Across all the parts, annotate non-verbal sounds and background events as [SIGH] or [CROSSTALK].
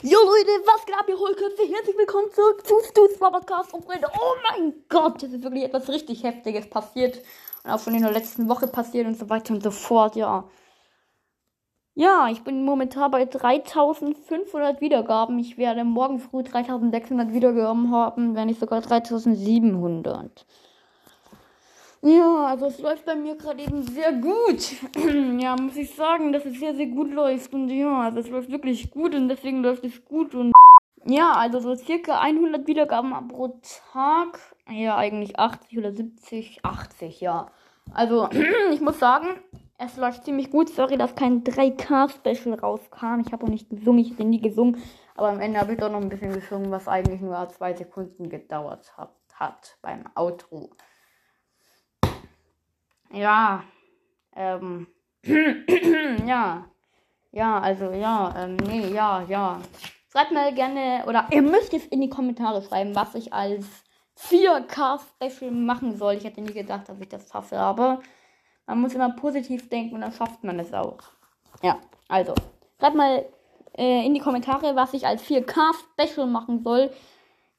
Jo Leute, was geht ab, ihr Hohlköpfe? Herzlich willkommen zurück zu Stu's Podcast und Freunde. Oh mein Gott, es ist wirklich etwas richtig Heftiges passiert. Und auch schon in der letzten Woche passiert und so weiter und so fort, ja. Ja, ich bin momentan bei 3500 Wiedergaben. Ich werde morgen früh 3600 Wiedergaben haben, wenn nicht sogar 3700. Ja, also es läuft bei mir gerade eben sehr gut. [CLEARS THROAT] ja, muss ich sagen, dass es sehr, sehr gut läuft. Und ja, also es läuft wirklich gut und deswegen läuft es gut. Und ja, also so circa 100 Wiedergaben pro Tag. Ja, eigentlich 80 oder 70, 80, ja. Also [CLEARS THROAT] ich muss sagen, es läuft ziemlich gut. Sorry, dass kein 3K-Special rauskam. Ich habe auch nicht gesungen, ich habe nie gesungen. Aber am Ende habe ich doch noch ein bisschen gesungen, was eigentlich nur zwei Sekunden gedauert hat, hat beim Outro. Ja, ähm, [CLEARS THROAT] ja, ja, also ja, ähm, nee, ja, ja. Schreibt mal gerne, oder ihr müsst es in die Kommentare schreiben, was ich als 4K-Special machen soll. Ich hätte nie gedacht, dass ich das schaffe, aber man muss immer positiv denken und dann schafft man es auch. Ja, also, schreibt mal äh, in die Kommentare, was ich als 4K-Special machen soll.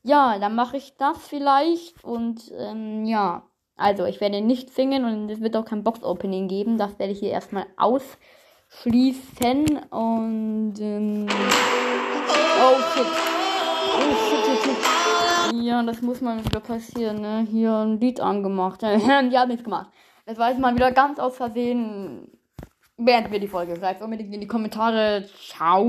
Ja, dann mache ich das vielleicht und ähm, ja. Also, ich werde nicht singen und es wird auch kein Box-Opening geben. Das werde ich hier erstmal ausschließen. Und. Ähm, oh shit. Oh shit, shit, shit. Ja, das muss mal wieder passieren, ne? Hier ein Lied angemacht. [LAUGHS] Die haben nichts gemacht. Das war jetzt mal wieder ganz aus Versehen. Beenden wir die Folge. Schreibt unbedingt in die Kommentare. Ciao.